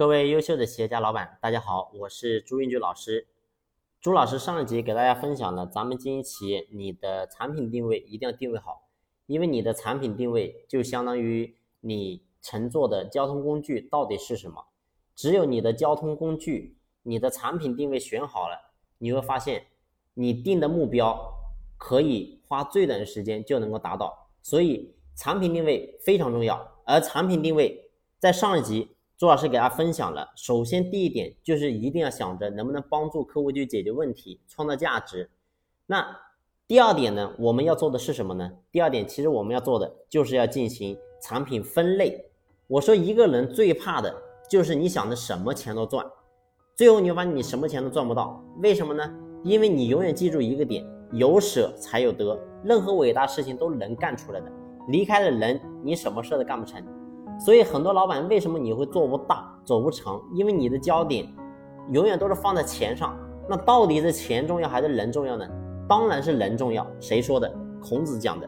各位优秀的企业家老板，大家好，我是朱运举老师。朱老师上一集给大家分享了，咱们经营企业，你的产品定位一定要定位好，因为你的产品定位就相当于你乘坐的交通工具到底是什么。只有你的交通工具，你的产品定位选好了，你会发现你定的目标可以花最短的时间就能够达到。所以产品定位非常重要，而产品定位在上一集。朱老师给大家分享了，首先第一点就是一定要想着能不能帮助客户去解决问题，创造价值。那第二点呢，我们要做的是什么呢？第二点其实我们要做的就是要进行产品分类。我说一个人最怕的就是你想着什么钱都赚，最后你会发现你什么钱都赚不到。为什么呢？因为你永远记住一个点：有舍才有得。任何伟大事情都能干出来的，离开了人，你什么事都干不成。所以很多老板为什么你会做不大、走不成？因为你的焦点永远都是放在钱上。那到底是钱重要还是人重要呢？当然是人重要。谁说的？孔子讲的。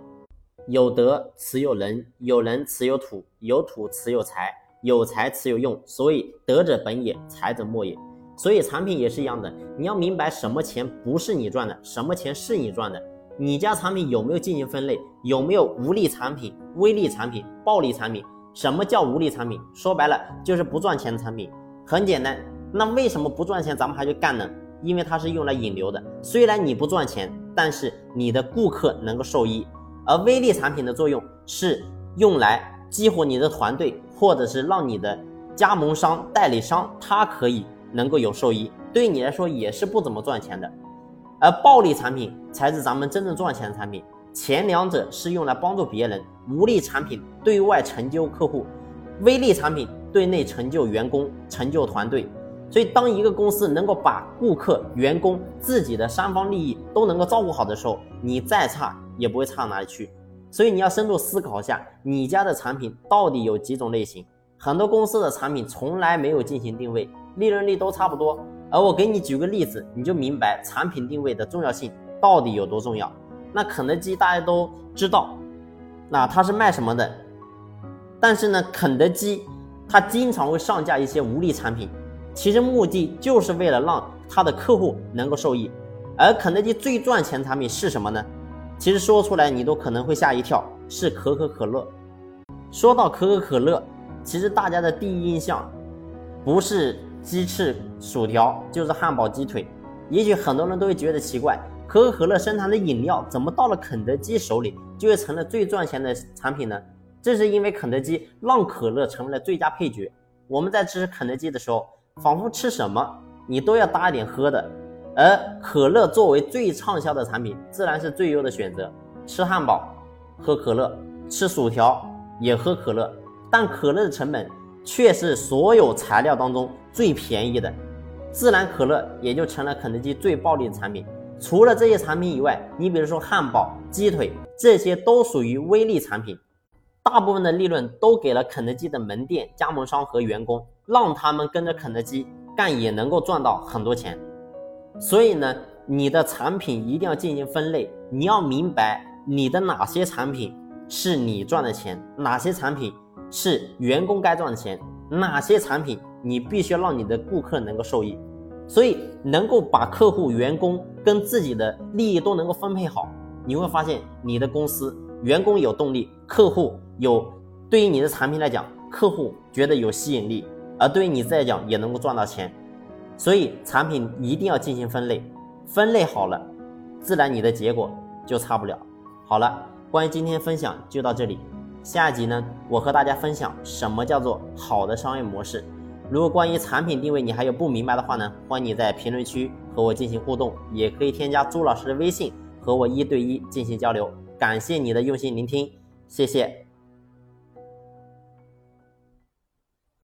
有德此有人，有人此有土，有土此有财，有财此有用。所以德者本也，财者末也。所以产品也是一样的，你要明白什么钱不是你赚的，什么钱是你赚的。你家产品有没有进行分类？有没有无利产品、微利产品、暴利产品？什么叫无利产品？说白了就是不赚钱的产品。很简单，那为什么不赚钱咱们还去干呢？因为它是用来引流的。虽然你不赚钱，但是你的顾客能够受益。而微利产品的作用是用来激活你的团队，或者是让你的加盟商、代理商他可以能够有受益，对你来说也是不怎么赚钱的。而暴利产品才是咱们真正赚钱的产品。前两者是用来帮助别人，无利产品对外成就客户，微利产品对内成就员工、成就团队。所以，当一个公司能够把顾客、员工自己的三方利益都能够照顾好的时候，你再差也不会差哪里去。所以，你要深度思考一下，你家的产品到底有几种类型？很多公司的产品从来没有进行定位，利润率都差不多。而我给你举个例子，你就明白产品定位的重要性到底有多重要。那肯德基大家都知道，那它是卖什么的？但是呢，肯德基它经常会上架一些无利产品，其实目的就是为了让它的客户能够受益。而肯德基最赚钱产品是什么呢？其实说出来你都可能会吓一跳，是可口可乐。说到可口可乐，其实大家的第一印象不是鸡翅、薯条，就是汉堡、鸡腿。也许很多人都会觉得奇怪。可口可乐生产的饮料怎么到了肯德基手里就会成了最赚钱的产品呢？这是因为肯德基让可乐成为了最佳配角。我们在吃肯德基的时候，仿佛吃什么你都要搭一点喝的，而可乐作为最畅销的产品，自然是最优的选择。吃汉堡喝可乐，吃薯条也喝可乐，但可乐的成本却是所有材料当中最便宜的，自然可乐也就成了肯德基最暴利的产品。除了这些产品以外，你比如说汉堡、鸡腿，这些都属于微利产品，大部分的利润都给了肯德基的门店、加盟商和员工，让他们跟着肯德基干，也能够赚到很多钱。所以呢，你的产品一定要进行分类，你要明白你的哪些产品是你赚的钱，哪些产品是员工该赚的钱，哪些产品你必须让你的顾客能够受益。所以，能够把客户、员工跟自己的利益都能够分配好，你会发现你的公司员工有动力，客户有对于你的产品来讲，客户觉得有吸引力，而对于你来讲也能够赚到钱。所以，产品一定要进行分类，分类好了，自然你的结果就差不了。好了，关于今天分享就到这里，下一集呢，我和大家分享什么叫做好的商业模式。如果关于产品定位你还有不明白的话呢，欢迎你在评论区和我进行互动，也可以添加朱老师的微信和我一对一进行交流。感谢你的用心聆听，谢谢。